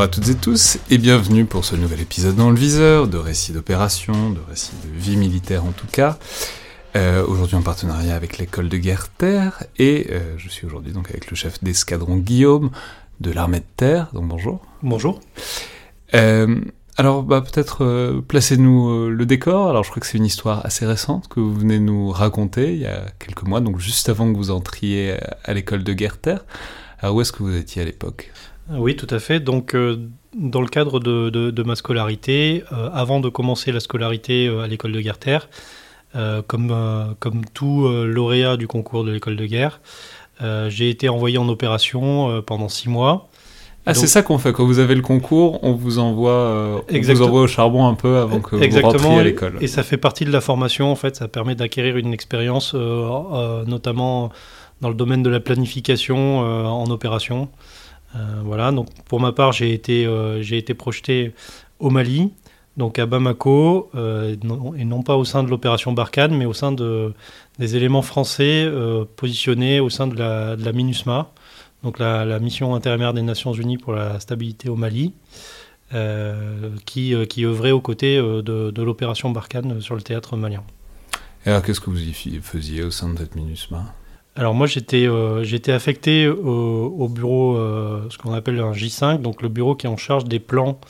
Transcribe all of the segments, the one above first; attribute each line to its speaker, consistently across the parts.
Speaker 1: Bonjour à toutes et tous et bienvenue pour ce nouvel épisode dans le viseur de récits d'opération, de récits de vie militaire en tout cas. Euh, aujourd'hui en partenariat avec l'école de guerre terre et euh, je suis aujourd'hui donc avec le chef d'escadron Guillaume de l'armée de terre. Donc bonjour.
Speaker 2: Bonjour.
Speaker 1: Euh, alors bah, peut-être placez-nous le décor. Alors je crois que c'est une histoire assez récente que vous venez nous raconter il y a quelques mois, donc juste avant que vous entriez à l'école de guerre terre. Alors où est-ce que vous étiez à l'époque?
Speaker 2: Oui, tout à fait. Donc, euh, dans le cadre de, ma scolarité, euh, avant de commencer la scolarité euh, à l'école de guerre terre, comme, comme tout lauréat du concours de l'école de guerre, j'ai été envoyé en opération pendant six mois.
Speaker 1: Ah, c'est ça qu'on fait. Quand vous avez le concours, on vous envoie, on vous envoie au charbon un peu avant que vous rentriez à l'école.
Speaker 2: Et ça fait partie de la formation, en fait. Ça permet d'acquérir une expérience, notamment dans le domaine de la planification en opération. Euh, voilà, donc pour ma part, j'ai été, euh, été projeté au Mali, donc à Bamako, euh, et non pas au sein de l'opération Barkhane, mais au sein de, des éléments français positionnés au sein de la, de la MINUSMA, donc la, mission intérimaire des Nations Unies pour la stabilité au Mali, qui, qui œuvrait aux côtés de, de l'opération Barkhane sur le théâtre malien.
Speaker 1: Et alors, qu'est-ce que vous y faisiez au sein de cette MINUSMA?
Speaker 2: Alors moi j'étais euh, affecté au, bureau euh, ce qu'on appelle un J5 donc le bureau qui est en charge des plans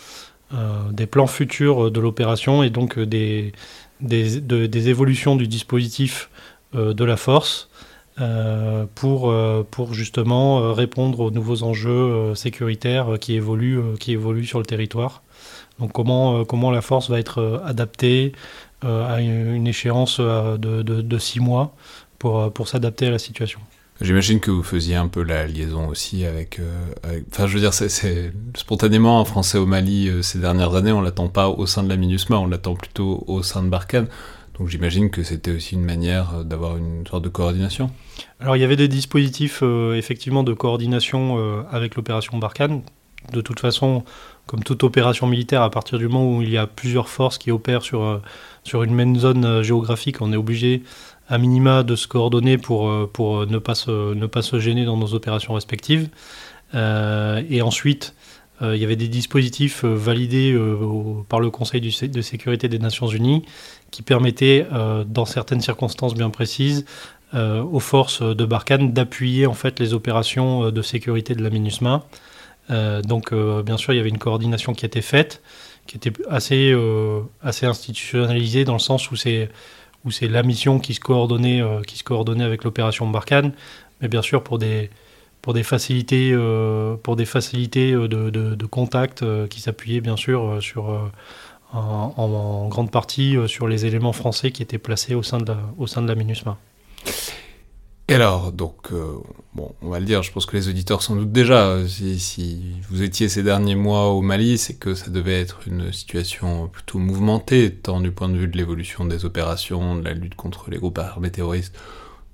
Speaker 2: euh, des plans futurs de l'opération et donc des des, évolutions du dispositif de la force pour pour justement répondre aux nouveaux enjeux sécuritaires qui évoluent qui sur le territoire. Donc comment comment la force va être adaptée à une échéance de, de, de six mois pour, euh, pour s'adapter à la situation.
Speaker 1: J'imagine que vous faisiez un peu la liaison aussi avec. Euh, enfin, je veux dire, c'est spontanément un Français au Mali euh, ces dernières années, on l'attend pas au sein de la MINUSMA, on l'attend plutôt au sein de Barkhane. Donc j'imagine que c'était aussi une manière d'avoir une sorte de coordination.
Speaker 2: Alors il y avait des dispositifs effectivement de coordination avec l'opération Barkhane. De toute façon, comme toute opération militaire, à partir du moment où il y a plusieurs forces qui opèrent sur, sur une même zone géographique, on est obligé à minima de se coordonner pour, euh, pour ne, pas se, ne pas se gêner dans nos opérations respectives. Euh, et ensuite, euh, il y avait des dispositifs validés par le Conseil de sécurité des Nations Unies qui permettaient, dans certaines circonstances bien précises, aux forces de Barkhane d'appuyer en fait les opérations de sécurité de la MINUSMA. donc, bien sûr, il y avait une coordination qui était faite, qui était assez, assez institutionnalisée dans le sens où c'est où c'est la mission qui se coordonnait, euh, qui se coordonnait avec l'opération Barkhane, mais bien sûr pour des, pour des facilités, euh, pour des facilités euh, de, de, contact qui s'appuyaient bien sûr sur, en, en, grande partie sur les éléments français qui étaient placés au sein de la, au sein de la MINUSMA.
Speaker 1: Et alors, donc, euh, bon, on va le dire, je pense que les auditeurs s'en doutent déjà. Si, vous étiez ces derniers mois au Mali, c'est que ça devait être une situation plutôt mouvementée, tant du point de vue de l'évolution des opérations, de la lutte contre les groupes armés terroristes,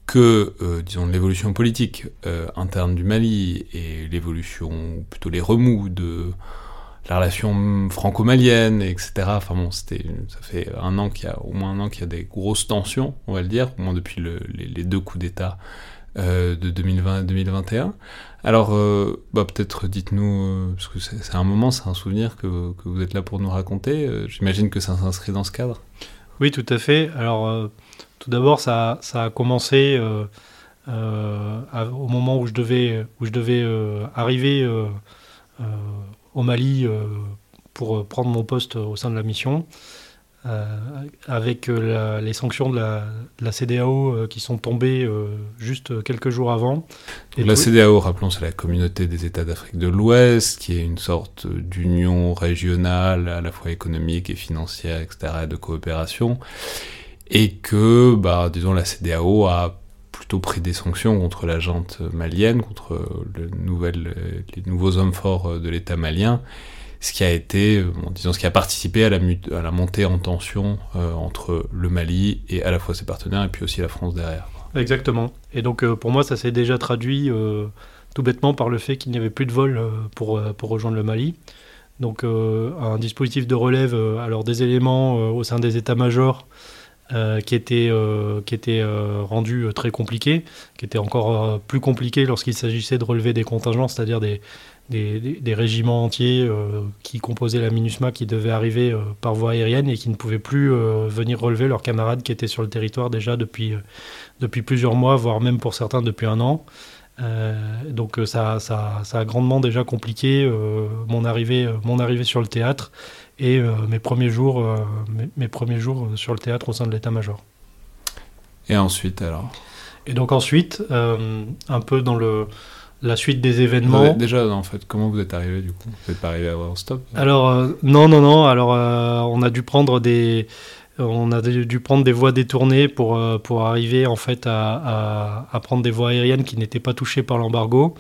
Speaker 1: que, euh, disons, l'évolution politique euh, interne du Mali et l'évolution, plutôt les remous de la relation franco-malienne, etc. Enfin bon, ça fait un an qu'il y a, au moins un an qu'il y a des grosses tensions, on va le dire, au moins depuis les, deux coups d'État de 2020 à 2021. Alors, bah, peut-être dites-nous, parce que c'est un moment, c'est un souvenir que, vous êtes là pour nous raconter. J'imagine que ça s'inscrit dans ce cadre.
Speaker 2: Oui, tout à fait. Alors, tout d'abord, ça, ça, a commencé au moment où je devais, où je devais arriver au Mali pour prendre mon poste au sein de la mission. Euh, avec euh, les sanctions de la, CDAO euh, qui sont tombées juste quelques jours avant.
Speaker 1: Et la CDAO, rappelons, c'est la communauté des États d'Afrique de l'Ouest, qui est une sorte d'union régionale, à la fois économique et financière, etc., de coopération, et que, bah, disons, la CDAO a plutôt pris des sanctions contre la jante malienne, contre le les nouveaux hommes forts de l'État malien, ce qui a été, euh, disons, ce qui a participé à la, montée en tension euh, entre le Mali et à la fois ses partenaires et puis aussi la France derrière.
Speaker 2: Exactement. Et donc euh, pour moi, ça s'est déjà traduit tout bêtement par le fait qu'il n'y avait plus de vol pour, pour rejoindre le Mali. Donc un dispositif de relève, alors des éléments au sein des états-majors qui étaient, qui étaient rendus très compliqués, qui étaient encore plus compliqués lorsqu'il s'agissait de relever des contingents, c'est-à-dire des, des, régiments entiers euh, qui composaient la MINUSMA qui devaient arriver euh, par voie aérienne et qui ne pouvaient plus euh, venir relever leurs camarades qui étaient sur le territoire déjà depuis, depuis plusieurs mois, voire même pour certains depuis un an. Donc ça, ça, ça, a grandement déjà compliqué mon, arrivée, mon arrivée sur le théâtre et mes, premiers jours, mes, mes, premiers jours sur le théâtre au sein de l'état-major.
Speaker 1: Et ensuite alors?
Speaker 2: Et donc ensuite, un peu dans le la suite des événements.
Speaker 1: déjà, en fait, comment vous êtes arrivé du coup? Vous n'êtes pas arrivé à stop?
Speaker 2: Alors, euh, non, non, non. Alors, euh, on a dû prendre des. On a dû prendre des voies détournées pour, euh, pour arriver en fait à, à, prendre des voies aériennes qui n'étaient pas touchées par l'embargo.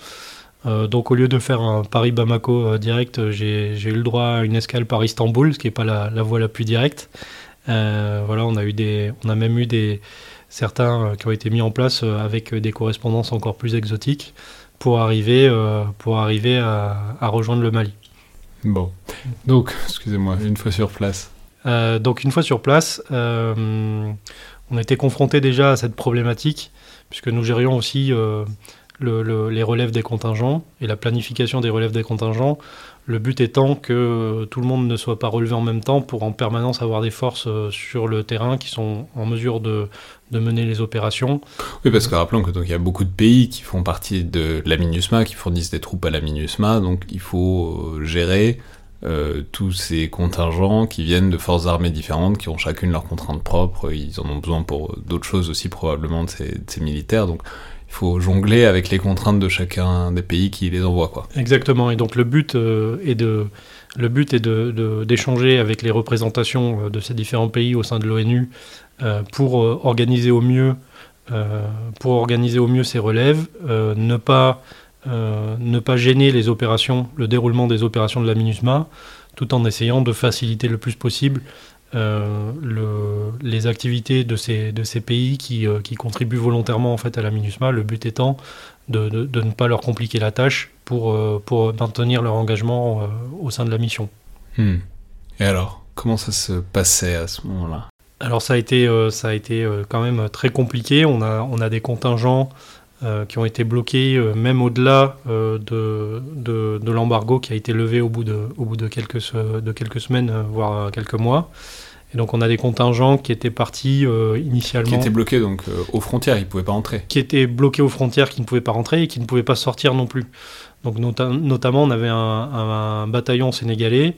Speaker 2: donc au lieu de faire un Paris-Bamako direct, j'ai eu le droit à une escale par Istanbul, ce qui n'est pas la, voie la plus directe. voilà, on a eu des, on a même eu des certains qui ont été mis en place avec des correspondances encore plus exotiques pour arriver, euh, pour arriver à, rejoindre le Mali.
Speaker 1: Bon, donc, excusez-moi, une fois sur place.
Speaker 2: Euh, donc, une fois sur place, euh, on été confronté déjà à cette problématique, puisque nous gérions aussi les relèves des contingents et la planification des relèves des contingents. Le but étant que tout le monde ne soit pas relevé en même temps pour en permanence avoir des forces sur le terrain qui sont en mesure de, mener les opérations.
Speaker 1: Oui, parce que rappelons que donc il y a beaucoup de pays qui font partie de la MINUSMA, qui fournissent des troupes à la MINUSMA, donc il faut euh, gérer euh, tous ces contingents qui viennent de forces armées différentes, qui ont chacune leurs contraintes propres, ils en ont besoin pour d'autres choses aussi probablement de ces, militaires, donc il faut jongler avec les contraintes de chacun des pays qui les envoient.
Speaker 2: Exactement, et donc le but euh, est de... Le but est d'échanger avec les représentations de ces différents pays au sein de l'ONU euh, pour euh, organiser au mieux euh, pour organiser au mieux ces relèves, ne pas ne pas gêner les opérations, le déroulement des opérations de la MINUSMA, tout en essayant de faciliter le plus possible le, les activités de ces, de ces pays qui, qui, contribuent volontairement en fait à la MINUSMA, le but étant de, de, ne pas leur compliquer la tâche pour, pour maintenir leur engagement au sein de la mission.
Speaker 1: Hmm. Et alors, comment ça se passait à ce moment-là?
Speaker 2: Alors ça a été, euh, ça a été euh, quand même très compliqué. On a, on a des contingents euh, qui ont été bloqués même au-delà de, de, l'embargo qui a été levé au bout de, au bout de, quelques, de quelques semaines, voire quelques mois. Et donc on a des contingents qui étaient partis initialement... Qui
Speaker 1: étaient bloqués donc aux frontières, ils ne pouvaient pas entrer.
Speaker 2: Qui étaient bloqués aux frontières, qui ne pouvaient pas rentrer et qui ne pouvaient pas sortir non plus. Donc notamment on avait un, un bataillon sénégalais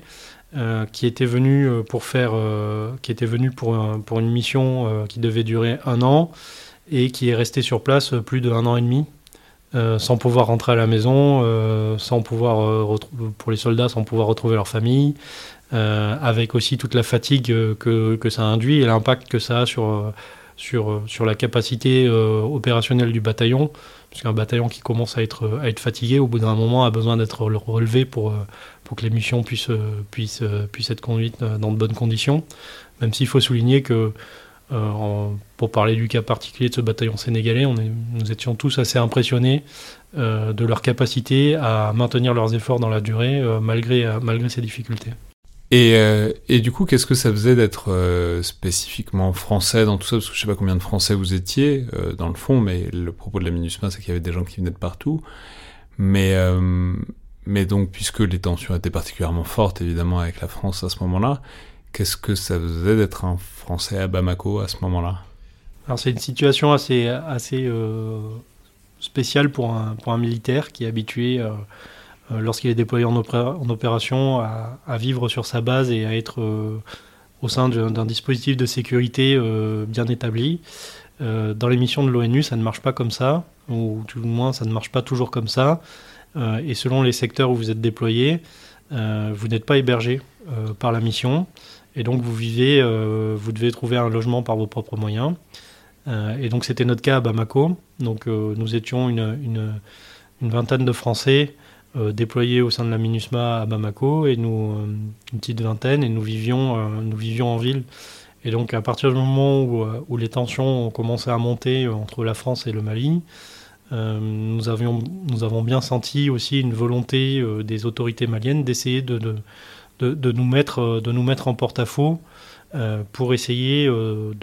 Speaker 2: euh, qui était venu euh, pour faire, euh, qui était venu pour, pour une mission qui devait durer un an et qui est resté sur place plus d'un an et demi. sans pouvoir rentrer à la maison, sans pouvoir pour les soldats, sans pouvoir retrouver leur famille, avec aussi toute la fatigue que, que ça induit et l'impact que ça a sur, sur, sur la capacité opérationnelle du bataillon, puisqu'un bataillon qui commence à être, à être fatigué, au bout d'un moment, a besoin d'être relevé pour, pour que les missions puissent, euh, puissent, euh, puissent être conduites euh, dans de bonnes conditions. Même s'il faut souligner que, pour parler du cas particulier de ce bataillon sénégalais, nous étions tous assez impressionnés de leur capacité à maintenir leurs efforts dans la durée malgré, malgré ces difficultés.
Speaker 1: Et, euh, du coup, qu'est-ce que ça faisait d'être euh, spécifiquement français dans tout ça? Parce que je sais pas combien de Français vous étiez euh, dans le fond, mais le propos de la MINUSMA, c'est qu'il y avait des gens qui venaient de partout. Mais donc, puisque les tensions étaient particulièrement fortes, évidemment, avec la France à ce moment-là, qu'est-ce que ça faisait d'être un Français à Bamako à ce moment-là?
Speaker 2: Alors, c'est une situation assez, assez spéciale pour un, pour un militaire qui est habitué euh, lorsqu'il est déployé en, opération, à, vivre sur sa base et à être euh, au sein d'un dispositif de sécurité euh, bien établi. dans les missions de l'ONU, ça ne marche pas comme ça, ou tout le moins ça ne marche pas toujours comme ça. et selon les secteurs où vous êtes déployé, vous n'êtes pas hébergé par la mission. Et donc vous vivez, vous devez trouver un logement par vos propres moyens. et donc c'était notre cas à Bamako. Donc nous étions une, vingtaine de Français euh, déployés au sein de la MINUSMA à Bamako, et nous, euh, une petite vingtaine, et nous vivions, euh, nous vivions en ville. Et donc à partir du moment où, les tensions ont commencé à monter entre la France et le Mali, nous, avions, nous avons bien senti aussi une volonté des autorités maliennes d'essayer de, de, de, de, nous mettre, de nous mettre en porte-à-faux pour essayer de,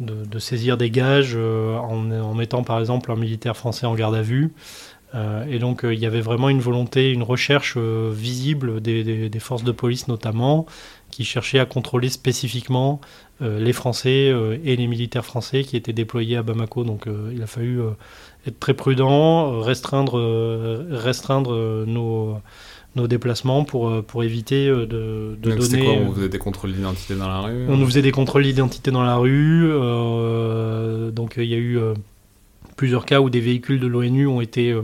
Speaker 2: de, saisir des gages en, mettant par exemple un militaire français en garde à vue euh, et donc euh, il y avait vraiment une volonté, une recherche euh, visible des, forces de police notamment, qui cherchaient à contrôler spécifiquement les Français et les militaires français qui étaient déployés à Bamako. Donc il a fallu être très prudent, restreindre, restreindre nos, nos déplacements pour, pour éviter de, de
Speaker 1: donner... Quoi, on faisait des contrôles d'identité dans la rue
Speaker 2: On nous faisait des contrôles d'identité dans la rue. donc il y a eu plusieurs cas où des véhicules de l'ONU ont été, euh,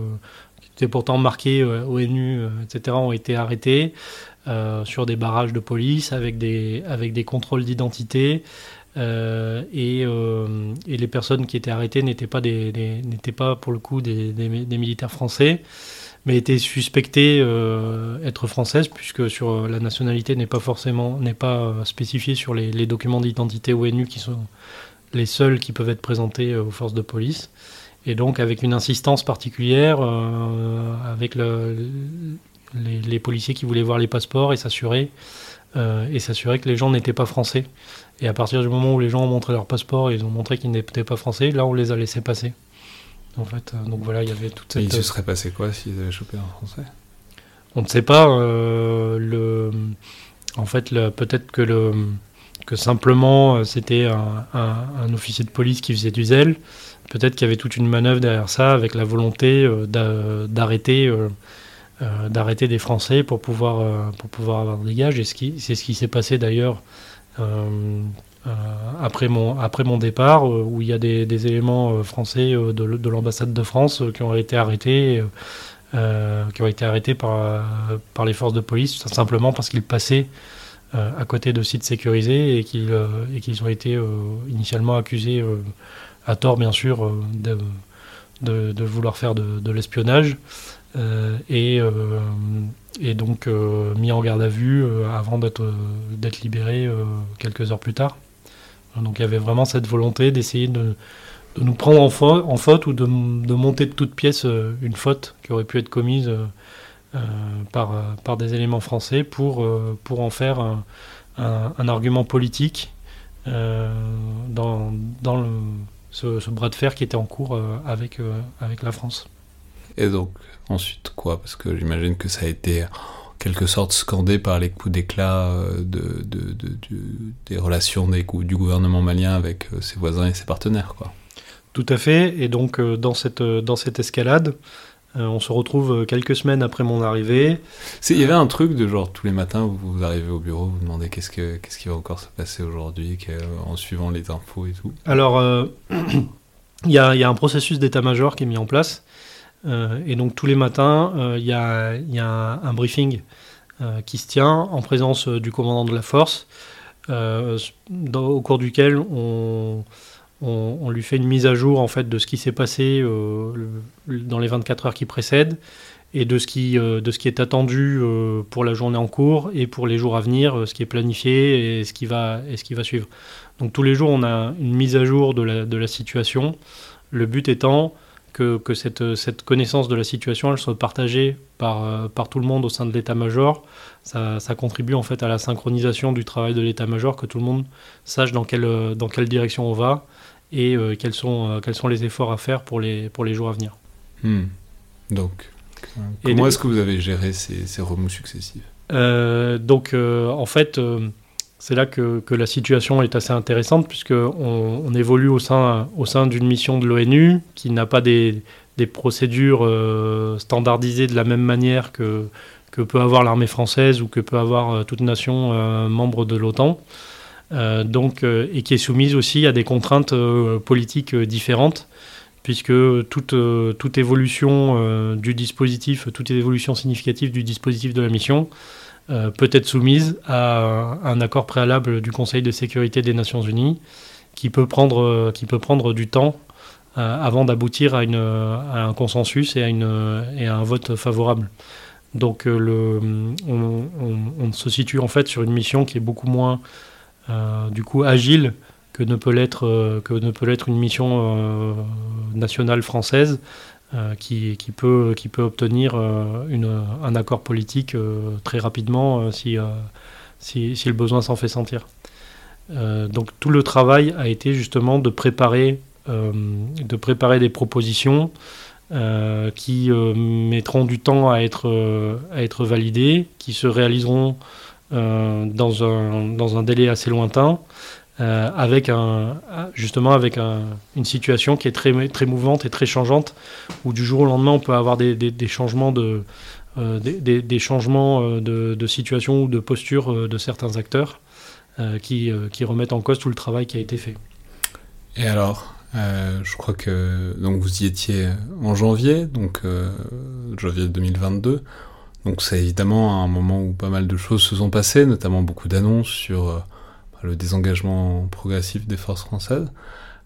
Speaker 2: qui étaient pourtant marqués euh, ONU, euh, etc., ont été arrêtés sur des barrages de police avec des, avec des contrôles d'identité. et, et, les personnes qui étaient arrêtées n'étaient pas, des, pas pour le coup des, des, militaires français, mais étaient suspectées être françaises, puisque sur la nationalité n'est pas forcément n'est pas spécifiée sur les, documents d'identité ONU qui sont les seuls qui peuvent être présentés aux forces de police. Et donc avec une insistance particulière, euh, avec le, les, policiers qui voulaient voir les passeports et s'assurer euh, et s'assurer que les gens n'étaient pas français. Et à partir du moment où les gens ont montré leur passeport et ils ont montré qu'ils n'étaient pas français, là on les a laissés passer. En fait, euh, donc voilà, il y avait toute cette.
Speaker 1: il se serait passé quoi s'ils avaient chopé un français?
Speaker 2: On ne sait pas. le, en fait, peut-être que le que simplement c'était un, un, officier de police qui faisait du zèle peut-être qu'il y avait toute une manœuvre derrière ça avec la volonté euh, d'arrêter euh, euh, d'arrêter des Français pour pouvoir, pour pouvoir avoir des gages. Et c'est ce qui s'est passé d'ailleurs après, mon, après mon départ, où il y a des, éléments français de, de l'ambassade de France qui ont été arrêtés. qui ont été arrêtés par, par les forces de police, simplement parce qu'ils passaient à côté de sites sécurisés et qu'ils ont été initialement accusés à tort bien sûr, euh, de, de, vouloir faire de, l'espionnage. Euh, et, euh, et, donc mis en garde à vue avant d'être libéré quelques heures plus tard. Donc il y avait vraiment cette volonté d'essayer de, de, nous prendre en, faute ou de, de, monter de toute pièce une faute qui aurait pu être commise par, par des éléments français pour, pour en faire un, argument politique dans, dans le, ce, bras de fer qui était en cours euh, avec, euh, avec la France.
Speaker 1: Et donc, ensuite quoi? Parce que j'imagine que ça a été quelque sorte scandé par les coups d'éclat euh, de, de, de, des relations des, du gouvernement malien avec ses voisins et ses partenaires. Quoi.
Speaker 2: Tout à fait. Et donc, dans cette, dans cette escalade, euh, on se retrouve euh, quelques semaines après mon arrivée.
Speaker 1: Il y avait un truc de genre tous les matins vous arrivez au bureau, vous demandez qu'est-ce, que, qu'est-ce qui va encore se passer aujourd'hui en suivant les infos et tout.
Speaker 2: Alors, euh, il y, a, un processus d'état-major qui est mis en place. Et donc tous les matins, il y a, un, briefing qui se tient en présence du commandant de la force, au cours duquel on lui fait une mise à jour en fait de ce qui s'est passé euh, dans les 24 heures qui précèdent et de ce qui, euh, de ce qui est attendu euh, pour la journée en cours et pour les jours à venir, ce qui est planifié et ce qui va, ce qui va suivre. Donc tous les jours, on a une mise à jour de la situation, le but étant que, que cette, cette, connaissance de la situation elle soit partagée par, par tout le monde au sein de l'état-major. Ça, ça, contribue en fait à la synchronisation du travail de l'état-major, que tout le monde sache dans quelle, dans quelle direction on va et quels, sont, quels sont les efforts à faire pour les, pour les jours à venir.
Speaker 1: Hmm. Donc, comment est-ce que vous avez géré ces, ces remous successifs?
Speaker 2: Donc, en fait c'est là que, la situation est assez intéressante, puisqu'on on évolue au sein, d'une mission de l'ONU qui n'a pas des, procédures euh, standardisées de la même manière que, peut avoir l'armée française ou que peut avoir euh, toute nation euh, membre de l'OTAN. donc, et qui est soumise aussi à des contraintes politiques différentes, puisque toute évolution du dispositif, toute évolution significative du dispositif de la mission euh, peut être soumise à un accord préalable du Conseil de sécurité des Nations Unies qui peut prendre, euh, qui peut prendre du temps euh, avant d'aboutir à, un consensus et à, une, et à un vote favorable. Donc on, se situe en fait sur une mission qui est beaucoup moins du coup agile que ne peut l'être une mission nationale française euh, qui, peut, obtenir euh, un accord politique euh, très rapidement si, le besoin s'en fait sentir. donc tout le travail a été justement de préparer, de préparer des propositions qui mettront du temps à être, validées, qui se réaliseront dans un délai assez lointain, euh, avec un, justement avec une situation qui est très, très mouvante et très changeante, où du jour au lendemain on peut avoir des, changements de, euh, des, changements euh, de, situation ou de posture de certains acteurs qui, qui, remettent en cause tout le travail qui a été fait.
Speaker 1: Et alors, je crois que donc vous y étiez en janvier, donc janvier 2022. Donc c'est évidemment un moment où pas mal de choses se sont passées, notamment beaucoup d'annonces sur le désengagement progressif des forces françaises.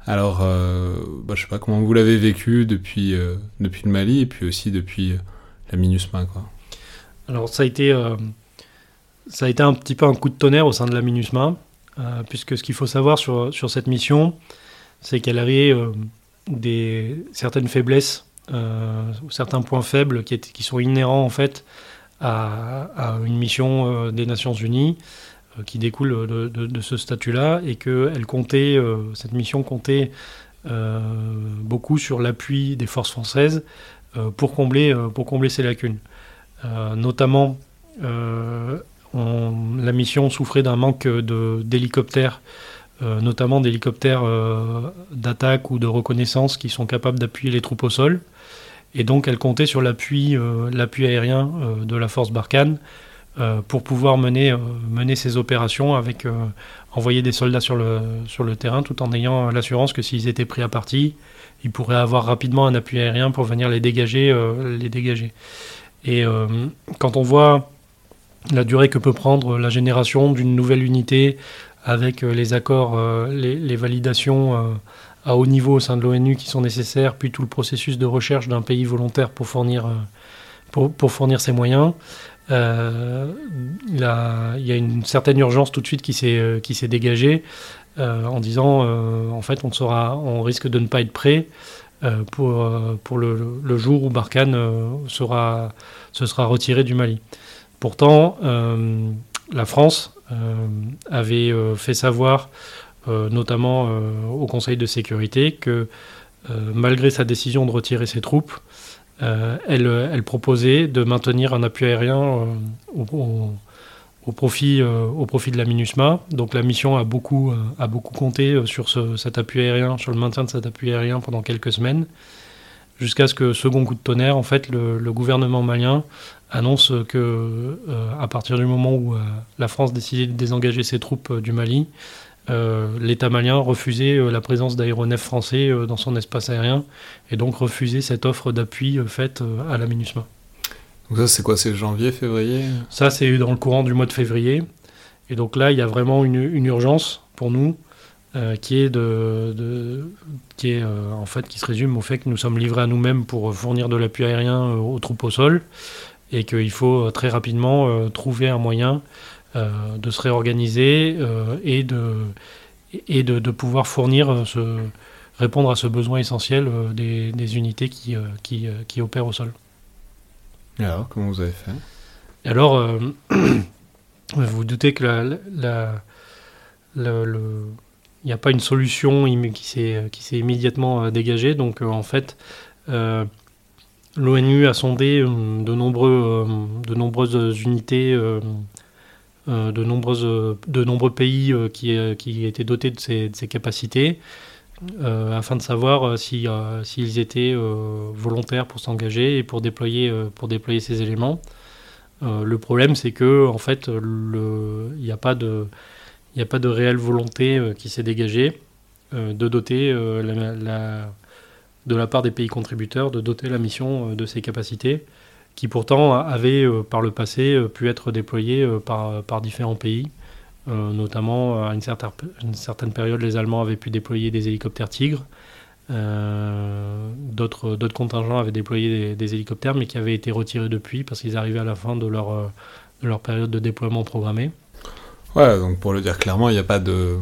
Speaker 1: Alors, euh, bah, je sais pas comment vous l'avez vécu depuis, euh, depuis le Mali et puis aussi depuis euh, la MINUSMA.
Speaker 2: Alors, ça a, été, ça a été un petit peu un coup de tonnerre au sein de la MINUSMA, puisque ce qu'il faut savoir sur, sur cette mission, c'est qu'elle avait des, certaines faiblesses, certains points faibles qui, sont inhérents en fait à une mission des Nations Unies. Euh, qui découle de, ce statut-là et que elle comptait, euh, cette mission comptait euh, beaucoup sur l'appui des forces françaises pour, combler, ces lacunes. notamment, la mission souffrait d'un manque d'hélicoptères, notamment d'hélicoptères d'attaque ou de reconnaissance qui sont capables d'appuyer les troupes au sol. Et donc elle comptait sur l'appui aérien de la force Barkhane pour pouvoir mener, euh, mener ces opérations avec euh, envoyer des soldats sur le, sur le terrain tout en ayant l'assurance que s'ils étaient pris à partie, ils pourraient avoir rapidement un appui aérien pour venir les dégager. les dégager. Et quand on voit la durée que peut prendre la génération d'une nouvelle unité avec les accords, les, les, validations à haut niveau au sein de l'ONU qui sont nécessaires, puis tout le processus de recherche d'un pays volontaire pour fournir, pour, pour fournir ses moyens, euh, il, y a une certaine urgence tout de suite qui s'est euh, qui s'est dégagée euh, en disant en fait on sera on risque de ne pas être prêt pour pour le, jour où Barkhane sera se sera retiré du Mali. Pourtant la France avait fait savoir notamment au Conseil de sécurité que malgré sa décision de retirer ses troupes, euh, elle, proposait de maintenir un appui aérien euh, au, profit, euh, de la MINUSMA. Donc la mission a beaucoup, compté sur cet appui aérien, sur le maintien de cet appui aérien pendant quelques semaines, jusqu'à ce que, second coup de tonnerre, en fait, le, le gouvernement malien annonce que, à partir du moment où la France décidait de désengager ses troupes du Mali, euh, l'État malien refusait euh, la présence d'aéronefs français euh, dans son espace aérien et donc refusait cette offre d'appui faite à la MINUSMA.
Speaker 1: Donc ça c'est quoi? C'est janvier, février?
Speaker 2: Ça c'est dans le courant du mois de février. Et donc là il y a vraiment une, urgence pour nous qui est de, qui est en fait qui se résume au fait que nous sommes livrés à nous-mêmes pour fournir de l'appui aérien aux troupes au sol et qu'il faut très rapidement trouver un moyen de se réorganiser euh, et, de, et de, pouvoir fournir ce, répondre à ce besoin essentiel des, unités qui, qui, opèrent au sol.
Speaker 1: Alors, comment vous avez fait?
Speaker 2: Alors, vous vous doutez que la, il n'y a pas une solution qui s'est immédiatement dégagée. Donc, en fait, L'ONU a sondé euh, de, nombreux, euh, de nombreuses unités, euh, de, nombreuses, de nombreux pays qui, qui étaient dotés de ces, capacités, afin de savoir s'ils si, étaient volontaires pour s'engager et pour déployer, pour déployer ces éléments. le problème, c'est que en fait, il n'y a pas de, il a pas de réelle volonté qui s'est dégagée de doter la de la part des pays contributeurs de doter la mission euh, de ces capacités, qui pourtant avaient euh, par le passé euh, pu être déployées par, par différents pays. notamment, à une certaine, période, les Allemands avaient pu déployer des hélicoptères Tigre. D'autres contingents avaient déployé des, hélicoptères, mais qui avaient été retirés depuis parce qu'ils arrivaient à la fin de leur, de leur période de déploiement programmée.
Speaker 1: Ouais, donc pour le dire clairement, il n'y a pas de.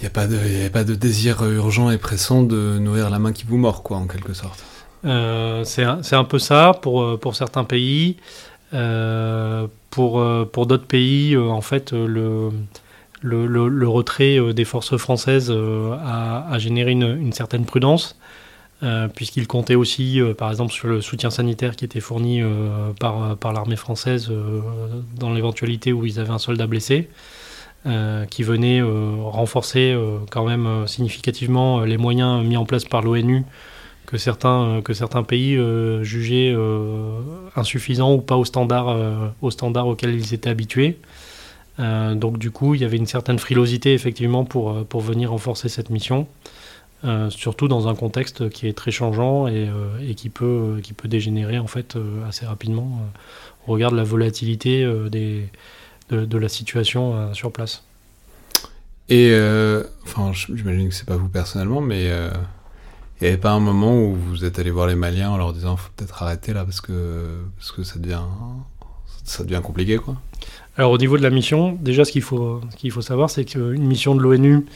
Speaker 1: Il a, a pas de désir urgent et pressant de nourrir la main qui vous mord, quoi, en quelque sorte.
Speaker 2: Euh, c'est un, peu ça pour, euh, certains pays. Euh, pour d'autres pays, en fait, le, retrait des forces françaises a, généré une, certaine prudence, puisqu'il comptait aussi, par exemple, sur le soutien sanitaire qui était fourni par, l'armée française dans l'éventualité où ils avaient un soldat blessé. Euh, qui venait euh, renforcer euh, quand même significativement les moyens mis en place par l'ONU que certains, que certains pays jugeaient insuffisants ou pas au standard, au standard auquel ils étaient habitués. donc du coup, il y avait une certaine frilosité effectivement pour, pour venir renforcer cette mission, surtout dans un contexte qui est très changeant et, et qui, peut, qui peut dégénérer en fait assez rapidement au regard de la volatilité des, de, la situation euh, sur place.
Speaker 1: Et, euh, enfin, j'imagine que c'est pas vous personnellement, mais euh, il n'y avait pas un moment où vous êtes allé voir les Maliens en leur disant faut peut-être arrêter là parce que, parce que ça, devient, ça devient compliqué quoi
Speaker 2: Alors au niveau de la mission, déjà ce qu'il faut, faut savoir c'est qu'une mission de l'ONU,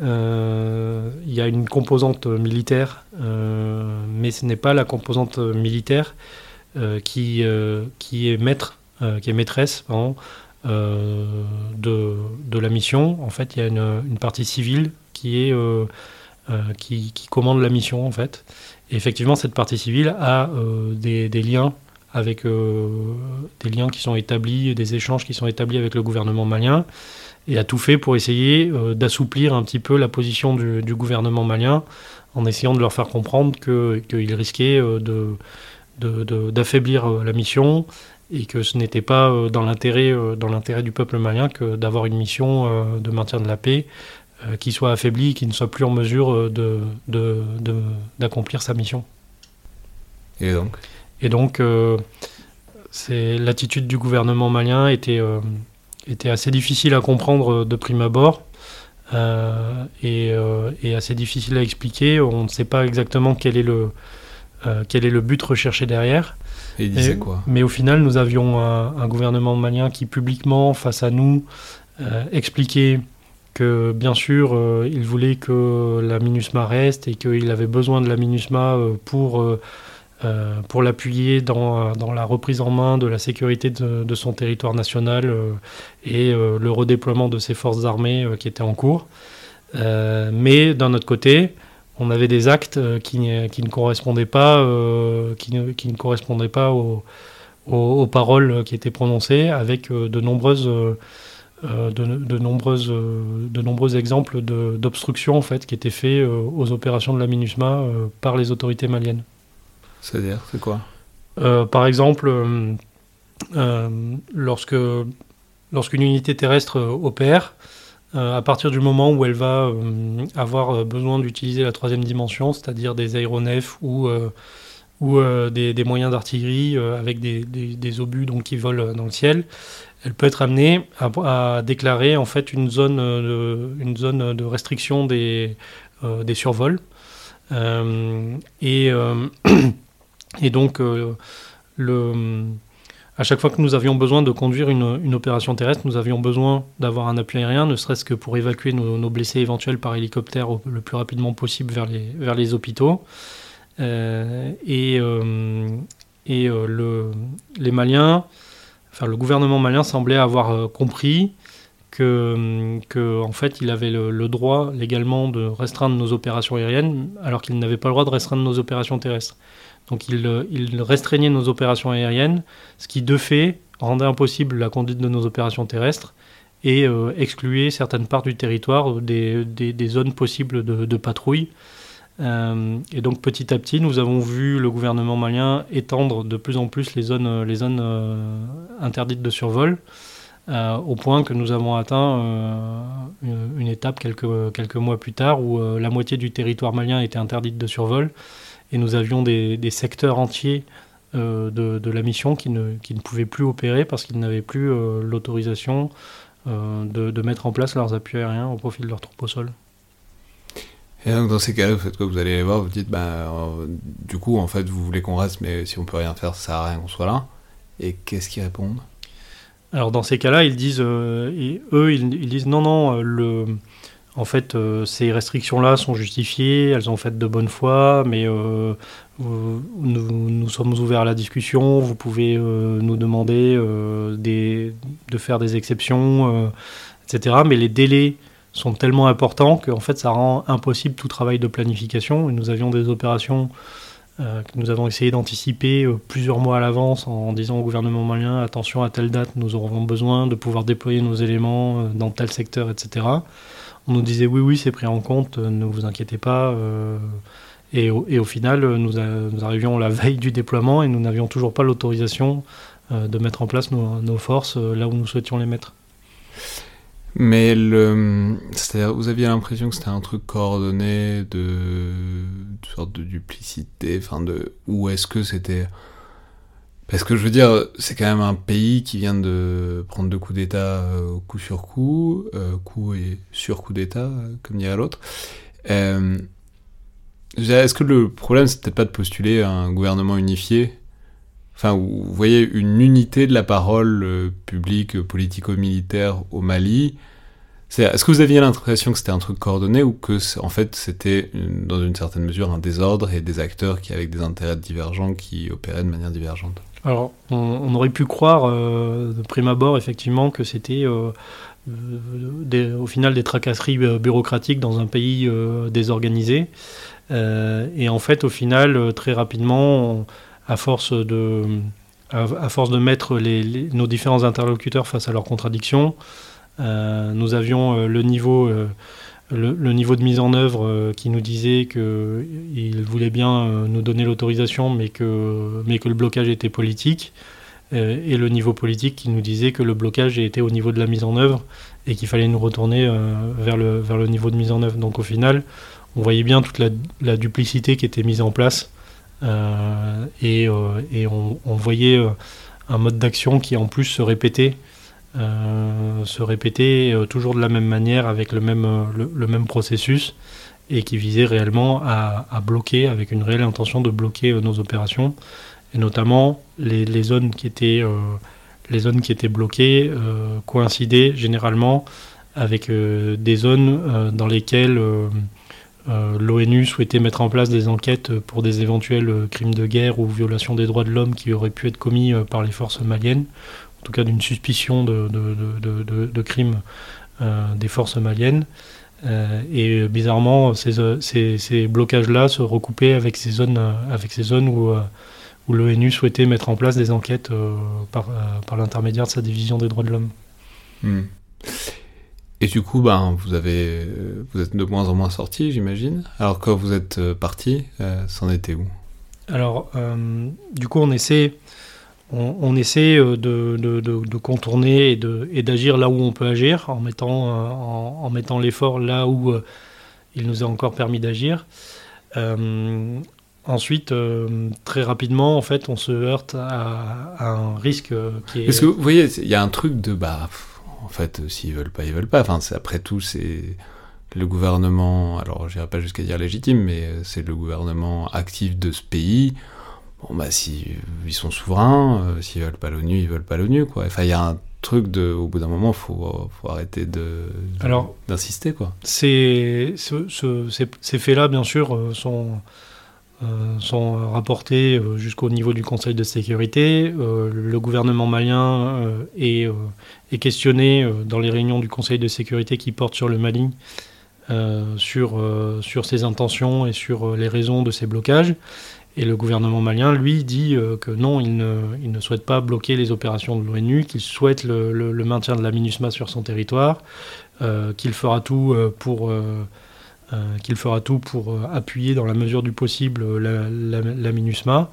Speaker 2: il y a une composante militaire, mais ce n'est pas la composante militaire qui, qui est maître, qui est maîtresse euh, de, de, la mission. En fait, il y a une, une partie civile qui est euh, euh, qui, qui, commande la mission en fait. Et effectivement, cette partie civile a des, des, liens avec des liens qui sont établis, des échanges qui sont établis avec le gouvernement malien, et a tout fait pour essayer d'assouplir un petit peu la position du, gouvernement malien, en essayant de leur faire comprendre qu'il que risquait de, d'affaiblir la mission et que ce n'était pas euh, dans l'intérêt euh, dans l'intérêt du peuple malien que d'avoir une mission euh, de maintien de la paix qui soit affaiblie, qui ne soit plus en mesure de, d'accomplir sa mission.
Speaker 1: Et donc?
Speaker 2: Et donc, c'est l'attitude du gouvernement malien était, était assez difficile à comprendre de prime abord. et, et, assez difficile à expliquer. On ne sait pas exactement quel est le, quel est le but recherché derrière.
Speaker 1: Et il disait quoi?
Speaker 2: Mais au final, nous avions un, gouvernement malien qui publiquement, face à nous, euh, expliquait que bien sûr, euh, il voulait que la MINUSMA reste et qu'il avait besoin de la MINUSMA euh, pour, pour l'appuyer dans, dans, la reprise en main de la sécurité de, son territoire national et le redéploiement de ses forces armées qui étaient en cours. mais d'un autre côté, on avait des actes euh, qui, qui ne correspondaient pas, euh, qui, ne, qui ne correspondaient pas aux, aux, paroles qui étaient prononcées, avec euh, de nombreuses de, de, nombreuses, de nombreux exemples d'obstruction en fait, qui étaient faits aux opérations de la MINUSMA par les autorités maliennes.
Speaker 1: C'est-à-dire, c'est quoi?
Speaker 2: Par exemple, lorsque lorsqu'une unité terrestre opère, euh, à partir du moment où elle va euh, avoir euh, besoin d'utiliser la troisième dimension, c'est-à-dire des aéronefs ou, ou des, moyens d'artillerie avec des, des, obus donc, qui volent dans le ciel, elle peut être amenée à, déclarer en fait une zone, de, une zone de restriction des, des survols. et, et donc le à chaque fois que nous avions besoin de conduire une, opération terrestre, nous avions besoin d'avoir un appui aérien, ne serait-ce que pour évacuer nos, blessés éventuels par hélicoptère le plus rapidement possible vers les, vers les hôpitaux. Euh, et euh, et euh, le, les Maliens, le gouvernement malien semblait avoir compris que, que, en fait, il avait le, droit légalement de restreindre nos opérations aériennes, alors qu'il n'avait pas le droit de restreindre nos opérations terrestres. Donc il, il, restreignait nos opérations aériennes, ce qui de fait rendait impossible la conduite de nos opérations terrestres et euh, excluait certaines parts du territoire des, zones possibles de patrouille. Euh, et donc petit à petit, nous avons vu le gouvernement malien étendre de plus en plus les zones, euh, interdites de survol, au point que nous avons atteint une, étape quelques, mois plus tard où la moitié du territoire malien était interdite de survol et nous avions des, secteurs entiers euh, de, la mission qui ne, pouvaient plus opérer parce qu'ils n'avaient plus euh, l'autorisation euh, de, mettre en place leurs appuis aériens au profit de leurs troupes au sol.
Speaker 1: Et donc dans ces cas-là, vous faites quoi? Vous allez les voir, vous dites, bah, du coup, en fait, vous voulez qu'on reste, mais si on peut rien faire, ça sert à rien qu'on soit là. Et qu'est-ce qu'ils répondent?
Speaker 2: Alors dans ces cas-là, ils disent, et eux, ils, disent, non, non, le, en fait, euh, ces restrictions-là sont justifiées, elles ont fait de bonne foi, mais euh, nous, sommes ouverts à la discussion, vous pouvez euh, nous demander de faire des exceptions, etc. Mais les délais sont tellement importants que fait, ça rend impossible tout travail de planification. Nous avions des opérations que nous avons essayé d'anticiper plusieurs mois à l'avance en disant au gouvernement malien attention à telle date, nous aurons besoin de pouvoir déployer nos éléments dans tel secteur, etc on nous disait oui, oui, c'est pris en compte, euh, ne vous inquiétez pas. Euh, et, au, final, euh, nous, arrivions la veille du déploiement et nous n'avions toujours pas l'autorisation de mettre en place nos, forces là où nous souhaitions les mettre.
Speaker 1: Mais le, vous aviez l'impression que c'était un truc coordonné de, de sorte de duplicité, enfin de, ou est-ce que c'était parce que je veux dire, c'est quand même un pays qui vient de prendre deux coups d'État euh, coup sur coup, euh, coup et sur coup d'État, comme dirait l'autre. Euh, Est-ce que le problème, c'était pas de postuler un gouvernement unifié Enfin, vous voyez une unité de la parole euh, publique politico-militaire au Mali. Est-ce que vous aviez l'impression que c'était un truc coordonné ou que en fait c'était dans une certaine mesure un désordre et des acteurs qui avec des intérêts divergents qui opéraient de manière divergente?
Speaker 2: Alors, on, aurait pu croire euh, de prime abord, effectivement, que c'était euh, au final des tracasseries bureaucratiques dans un pays désorganisé. et en fait, au final, très rapidement, à force de, à, force de mettre nos différents interlocuteurs face à leurs contradictions, nous avions le niveau le, niveau de mise en œuvre euh, qui nous disait qu'il voulait bien euh, nous donner l'autorisation, mais que, mais que le blocage était politique, euh, et le niveau politique qui nous disait que le blocage était au niveau de la mise en œuvre et qu'il fallait nous retourner vers, le, vers le niveau de mise en œuvre. Donc au final, on voyait bien toute la, duplicité qui était mise en place, et, et on, voyait un mode d'action qui en plus se répétait euh, se répéter euh, toujours de la même manière avec le même, euh, le, même processus et qui visait réellement à, bloquer, avec une réelle intention de bloquer nos opérations, et notamment les, les zones qui étaient, les zones qui étaient bloquées coïncidaient généralement avec des zones dans lesquelles l'ONU souhaitait mettre en place des enquêtes pour des éventuels crimes de guerre ou violations des droits de l'homme qui auraient pu être commis par les forces maliennes en tout cas d'une suspicion de, de, de, crime euh, des forces maliennes. Euh, et bizarrement, ces, blocages-là se recoupaient avec ces zones, avec ces zones où, euh, l'ONU souhaitait mettre en place des enquêtes par, l'intermédiaire de sa division des droits de l'homme.
Speaker 1: Hmm. Et du coup, ben, vous, avez, vous êtes de moins en moins sorti, j'imagine. Alors quand vous êtes parti, c'en était où?
Speaker 2: Alors, du coup, on essaie on, essaie euh, de, contourner et d'agir là où on peut agir, en mettant, euh, en, mettant l'effort là où euh, il nous a encore permis d'agir. ensuite, très rapidement, en fait, on se heurte à, un risque qui est...
Speaker 1: Parce que vous voyez, il y a un truc de... Bah, en fait, s'ils veulent pas, ils veulent pas. Enfin, après tout, c'est le gouvernement, alors je n'irai pas jusqu'à dire légitime, mais c'est le gouvernement actif de ce pays bon bah si ils sont souverains, s'ils veulent pas l'ONU, ils veulent pas l'ONU quoi. Enfin il y a un truc de, au bout d'un moment, faut, faut arrêter de, d'insister quoi.
Speaker 2: Ces, ces faits-là, bien sûr, sont euh, sont rapportés euh, jusqu'au niveau du Conseil de sécurité. Euh, le gouvernement malien est, est, questionné dans les réunions du Conseil de sécurité qui portent sur le Mali, sur, ses intentions et sur les raisons de ces blocages. Et le gouvernement malien, lui, dit que non, il ne, souhaite pas bloquer les opérations de l'ONU, qu'il souhaite le, maintien de la MINUSMA sur son territoire, qu'il fera tout pour euh, qu'il fera tout pour euh, appuyer dans la mesure du possible euh, la, MINUSMA,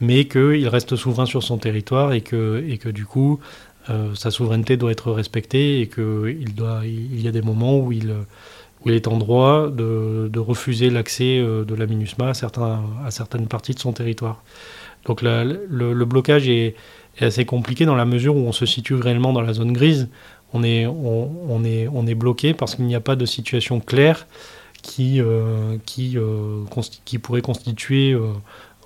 Speaker 2: mais qu'il reste souverain sur son territoire et que, du coup, sa souveraineté doit être respectée et qu'il il y a des moments où il, est en droit de, refuser l'accès de la MINUSMA à, certains, à certaines parties de son territoire. Donc le, blocage est, assez compliqué dans la mesure où on se situe réellement dans la zone grise. On est, on est, on est bloqué parce qu'il n'y a pas de situation claire qui, euh, euh, qui pourrait constituer euh,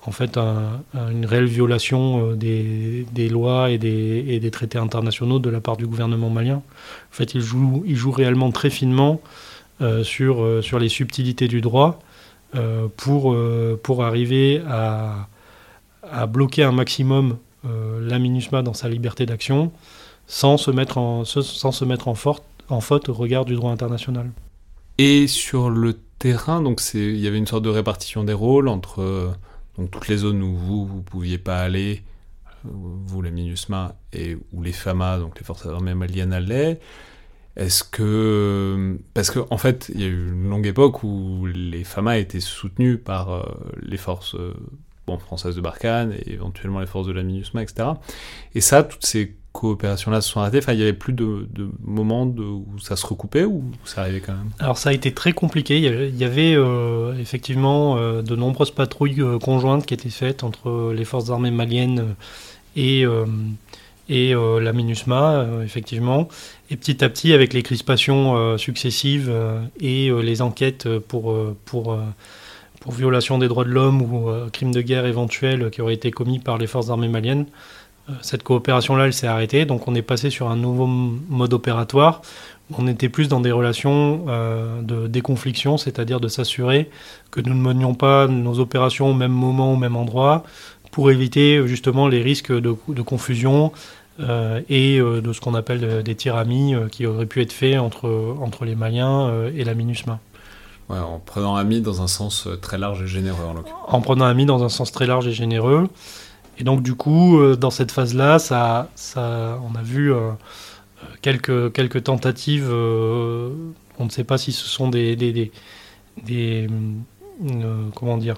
Speaker 2: en fait une réelle violation des, lois et des, traités internationaux de la part du gouvernement malien. En fait, il joue, il joue réellement très finement sur, sur les subtilités du droit pour, pour arriver à, à bloquer un maximum la MINUSMA dans sa liberté d'action sans se mettre en, sans se mettre en faute au regard du droit international.
Speaker 1: Et sur le terrain, donc il y avait une sorte de répartition des rôles entre euh, donc toutes les zones où vous vous pouviez pas aller, euh, vous les MINUSMA et où les FAMA, donc les forces armées maliennes allaient. Est-ce que parce qu'en en fait il y a eu une longue époque où les FAMA étaient soutenus par euh, les forces bon, françaises de Barkhane et éventuellement les forces de la MINUSMA, etc. Et ça, toutes ces coopérations-là se sont arrêtées Enfin, il y avait plus de, moments où ça se recoupait ou ça arrivait quand même?
Speaker 2: Alors ça a été très compliqué. Il y avait, euh, effectivement euh, de nombreuses patrouilles euh, conjointes qui étaient faites entre les forces armées maliennes et, et la MINUSMA, effectivement. Et petit à petit, avec les crispations successives et les enquêtes pour, pour, pour violation des droits de l'homme ou crimes de guerre éventuels qui auraient été commis par les forces armées maliennes, cette coopération-là, elle s'est arrêtée, donc on est passé sur un nouveau mode opératoire. On était plus dans des relations euh, de déconfliction, c'est-à-dire de s'assurer que nous ne menions pas nos opérations au même moment, au même endroit, pour éviter justement les risques de, confusion euh, et de ce qu'on appelle des tiramis qui auraient pu être faits entre, entre les Maliens et la MINUSMA.
Speaker 1: Ouais, en prenant ami dans un sens très large et généreux en l'occurrence.
Speaker 2: En prenant ami dans un sens très large et généreux. Et donc du coup, euh, dans cette phase-là, ça, ça, on a vu euh, quelques, quelques tentatives. Euh, on ne sait pas si ce sont des, des, comment dire,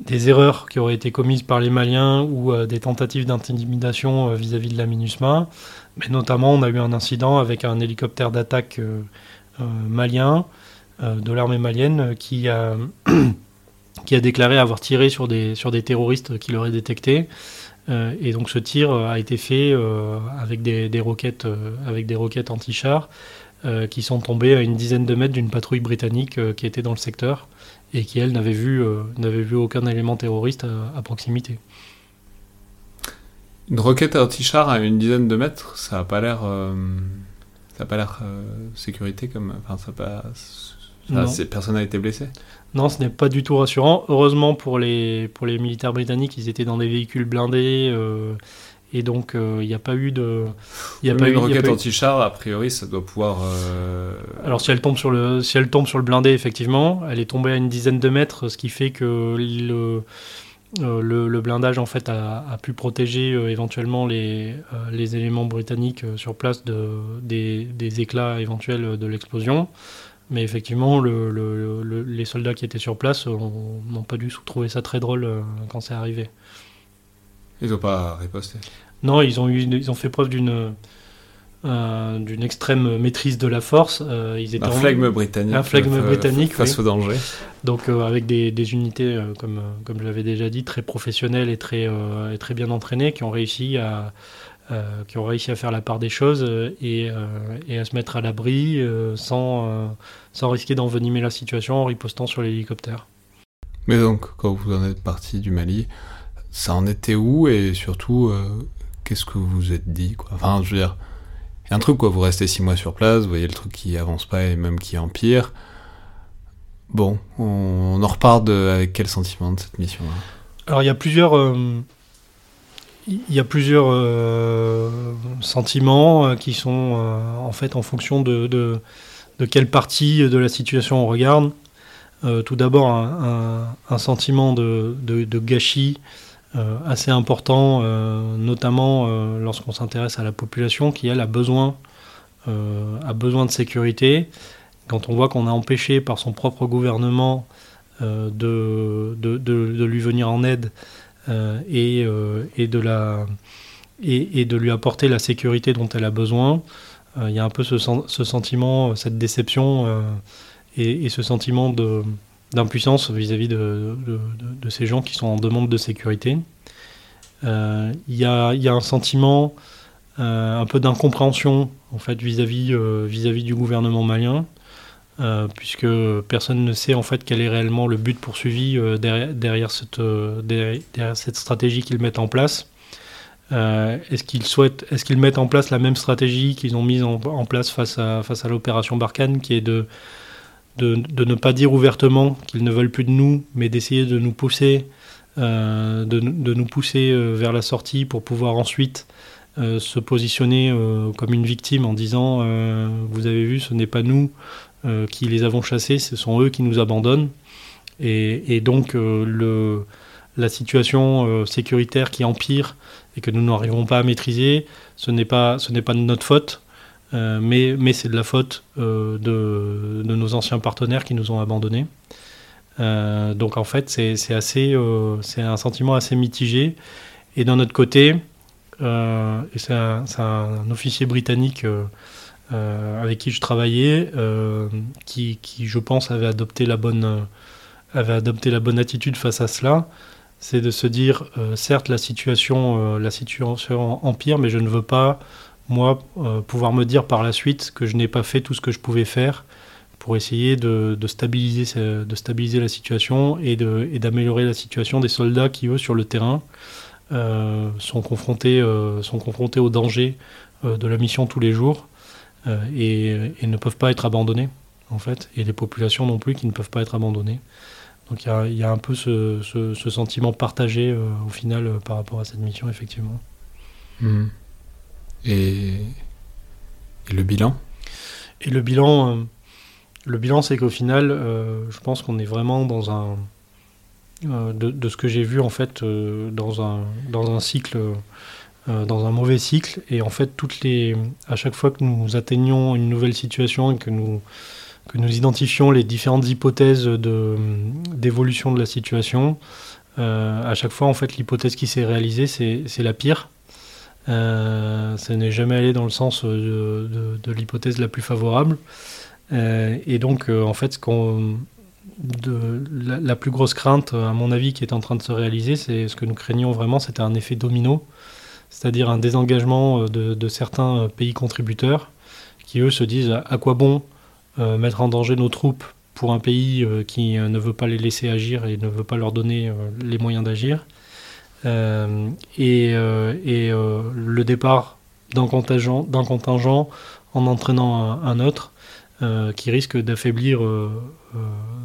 Speaker 2: des erreurs qui auraient été commises par les Maliens ou des tentatives d'intimidation vis-à-vis de la MINUSMA. Mais notamment, on a eu un incident avec un hélicoptère d'attaque malien de l'armée malienne qui a qui a déclaré avoir tiré sur des, sur des terroristes qu'il aurait détectés. Euh, et donc ce tir euh, a été fait euh, avec des, des roquettes, avec des roquettes anti-chars qui sont tombées à une dizaine de mètres d'une patrouille britannique qui était dans le secteur et qui elle n'avait vu, n'avait vu aucun élément terroriste à, proximité.
Speaker 1: Une roquette anti-char à une dizaine de mètres, ça n'a pas l'air, ça a pas l'air sécurité comme, enfin ça pas, personne n'a été blessé.
Speaker 2: Non, ce n'est pas du tout rassurant. Heureusement pour les, pour les militaires britanniques, ils étaient dans des véhicules blindés. Euh, et donc, euh, il n'y a pas eu de.
Speaker 1: Y a pas une roquette anti-char, a priori, ça doit pouvoir. Euh,
Speaker 2: Alors, si elle, tombe sur le, si elle tombe sur le blindé, effectivement, elle est tombée à une dizaine de mètres, ce qui fait que le, le, blindage, en fait, a, pu protéger éventuellement les, les éléments britanniques sur place de, des, des éclats éventuels de l'explosion. Mais effectivement, les soldats qui étaient sur place n'ont pas dû trouver ça très drôle euh, quand c'est arrivé.
Speaker 1: Ils n'ont pas riposté?
Speaker 2: Non, ils ont, eu, ils ont fait preuve d'une euh, d'une extrême maîtrise de la force.
Speaker 1: Euh, ils étaient un flegme britannique.
Speaker 2: Un flegme britannique.
Speaker 1: Face au danger.
Speaker 2: Donc avec des, des unités, comme, comme je l'avais déjà dit, très professionnelles et très, et très bien entraînées, qui ont réussi à, euh, qui ont réussi à faire la part des choses euh, et, euh, et, à se mettre à l'abri sans, sans risquer d'envenimer la situation en ripostant sur l'hélicoptère.
Speaker 1: Mais donc, quand vous en êtes parti du Mali, ça en était où et surtout, qu'est-ce que vous vous êtes dit quoi? Enfin, je veux dire, il y a un truc quoi, vous restez six mois sur place, vous voyez le truc qui avance pas et même qui empire. Bon, on, en repart avec quel sentiment de cette mission-là
Speaker 2: Alors il y a plusieurs, il y a plusieurs euh, sentiments euh, qui sont en fait en fonction de, de, quelle partie de la situation on regarde. tout d'abord un, sentiment de, de gâchis assez important, notamment lorsqu'on s'intéresse à la population qui elle a besoin, a besoin de sécurité quand on voit qu'on a empêché par son propre gouvernement euh, de, lui venir en aide euh, et, euh, et, de lui apporter la sécurité dont elle a besoin, il y a un peu ce, sentiment, cette déception et, ce sentiment d'impuissance vis-à-vis de, ces gens qui sont en demande de sécurité. Il y, a, un sentiment un peu d'incompréhension en fait vis-à-vis du gouvernement malien euh, puisque personne ne sait en fait quel est réellement le but poursuivi euh, derrière, cette, euh, derrière, cette, stratégie qu'ils mettent en place. est-ce qu'ils souhaitent, est-ce qu'ils mettent en place la même stratégie qu'ils ont mise en, place face à, face à l'opération Barkhane, qui est de, de, ne pas dire ouvertement qu'ils ne veulent plus de nous, mais d'essayer de nous pousser, de, de, nous pousser vers la sortie pour pouvoir ensuite se positionner comme une victime en disant vous avez vu, ce n'est pas nous, qui les avons chassés, ce sont eux qui nous abandonnent. Et, donc euh, la situation euh, sécuritaire qui empire et que nous n'arrivons pas à maîtriser, ce n'est pas, de notre faute, mais, c'est de la faute de, nos anciens partenaires qui nous ont abandonnés. donc en fait, c'est un sentiment assez mitigé. Et d'un autre côté, c'est un, officier britannique euh, avec qui je travaillais, euh, qui, qui, je pense, avait adopté la bonne, avait adopté la bonne attitude face à cela. C'est de se dire, euh, certes, la situation, la situation empire, mais je ne veux pas, moi, pouvoir me dire par la suite que je n'ai pas fait tout ce que je pouvais faire pour essayer de, stabiliser, de stabiliser la situation et d'améliorer la situation des soldats qui, eux, sur le terrain, sont, confrontés, sont confrontés au danger de la mission tous les jours. Euh, et, ne peuvent pas être abandonnés, en fait, et les populations non plus qui ne peuvent pas être abandonnées. Donc il y, y a, un peu ce, ce, sentiment partagé euh, au final euh, par rapport à cette mission, effectivement.
Speaker 1: Hmm. Et, et, le bilan?
Speaker 2: Et le bilan, le bilan c'est qu'au final, je pense qu'on est vraiment dans un... De, de, ce que j'ai vu en fait dans, un, dans un cycle euh, dans un mauvais cycle. Et en fait, toutes les, à chaque fois que nous atteignons une nouvelle situation et que nous, que nous identifions les différentes hypothèses d'évolution de, la situation, euh, à chaque fois, en fait, l'hypothèse qui s'est réalisée, c'est la pire. Euh, ça n'est jamais allé dans le sens de, l'hypothèse la plus favorable. et donc, en fait, la, la, plus grosse crainte, à mon avis, qui est en train de se réaliser, c'est ce que nous craignions vraiment, c'était un effet domino c'est-à-dire un désengagement euh, de, certains euh, pays contributeurs qui, eux, se disent à quoi bon euh, mettre en danger nos troupes pour un pays qui ne veut pas les laisser agir et ne veut pas leur donner les moyens d'agir. et, le départ d'un contingent, contingent, en entraînant un, autre qui risque d'affaiblir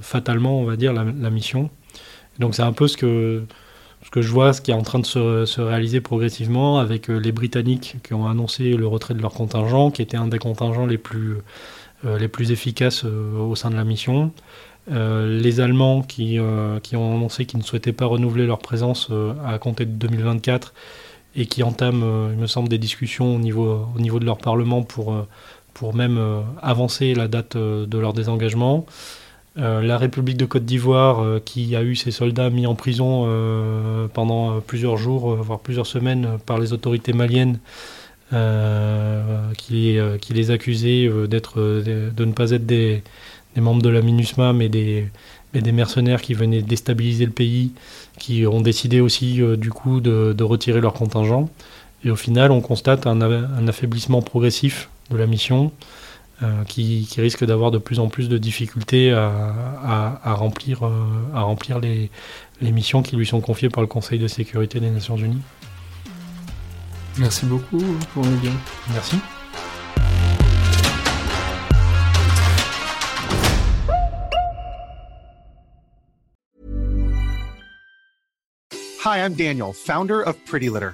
Speaker 2: fatalement, on va dire, la, la mission. Donc c'est un peu ce que ce que je vois, ce qui est en train de se, réaliser progressivement avec euh, les Britanniques qui ont annoncé le retrait de leur contingent, qui était un des contingents les plus, euh, efficaces euh, au sein de la mission. les Allemands qui, ont annoncé qu'ils ne souhaitaient pas renouveler leur présence à compter de 2024 et qui entament, il me semble, des discussions au niveau, au niveau de leur Parlement pour même avancer la date de leur désengagement. Euh, la République de Côte d'Ivoire, euh, qui a eu ses soldats mis en prison euh, pendant plusieurs jours, voire plusieurs semaines, par les autorités maliennes, qui, les accusaient d'être, de ne pas être des, membres de la MINUSMA, mais des, mercenaires qui venaient déstabiliser le pays, qui ont décidé aussi du coup de, retirer leur contingent. Et au final, on constate un affaiblissement progressif de la mission. Qui, qui, risquent d'avoir de plus en plus de difficultés à, à, remplir, à remplir les, les missions qui lui sont confiées par le Conseil de sécurité des Nations Unies.
Speaker 1: Merci beaucoup pour nous bien.
Speaker 2: Merci.
Speaker 3: Hi, I'm Daniel, founder of Pretty Litter.